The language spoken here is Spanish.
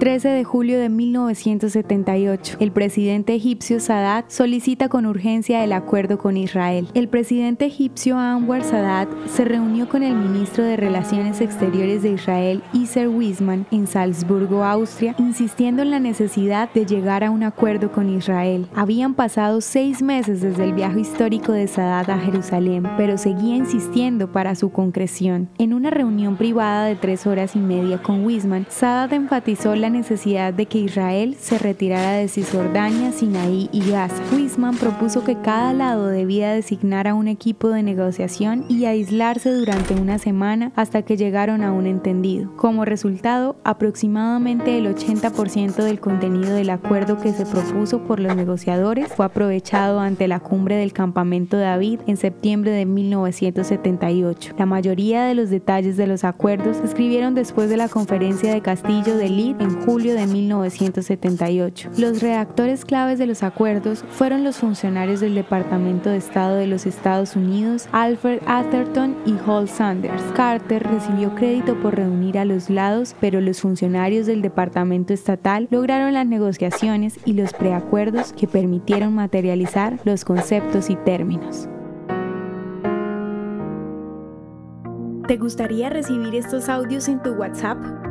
13 de julio de 1978. El presidente egipcio Sadat solicita con urgencia el acuerdo con Israel. El presidente egipcio Anwar Sadat se reunió con el ministro de Relaciones Exteriores de Israel, Iser Wisman, en Salzburgo, Austria, insistiendo en la necesidad de llegar a un acuerdo con Israel. Habían pasado seis meses desde el viaje histórico de Sadat a Jerusalén, pero seguía insistiendo para su concreción. En una reunión privada de tres horas y media con Wisman, Sadat enfatizó la necesidad de que Israel se retirara de Cisjordania, Sinaí y Gaza. Wisman propuso que cada lado debía designar a un equipo de negociación y aislarse durante una semana hasta que llegaron a un entendido. Como resultado, aproximadamente el 80% del contenido del acuerdo que se propuso por los negociadores fue aprovechado ante la cumbre del campamento David en septiembre de 1978. La mayoría de los detalles de los acuerdos se escribieron después de la conferencia de Castillo de Lid en julio de 1978. Los redactores claves de los acuerdos fueron los funcionarios del Departamento de Estado de los Estados Unidos, Alfred Atherton y Hall Sanders. Carter recibió crédito por reunir a los lados, pero los funcionarios del Departamento Estatal lograron las negociaciones y los preacuerdos que permitieron materializar los conceptos y términos. ¿Te gustaría recibir estos audios en tu WhatsApp?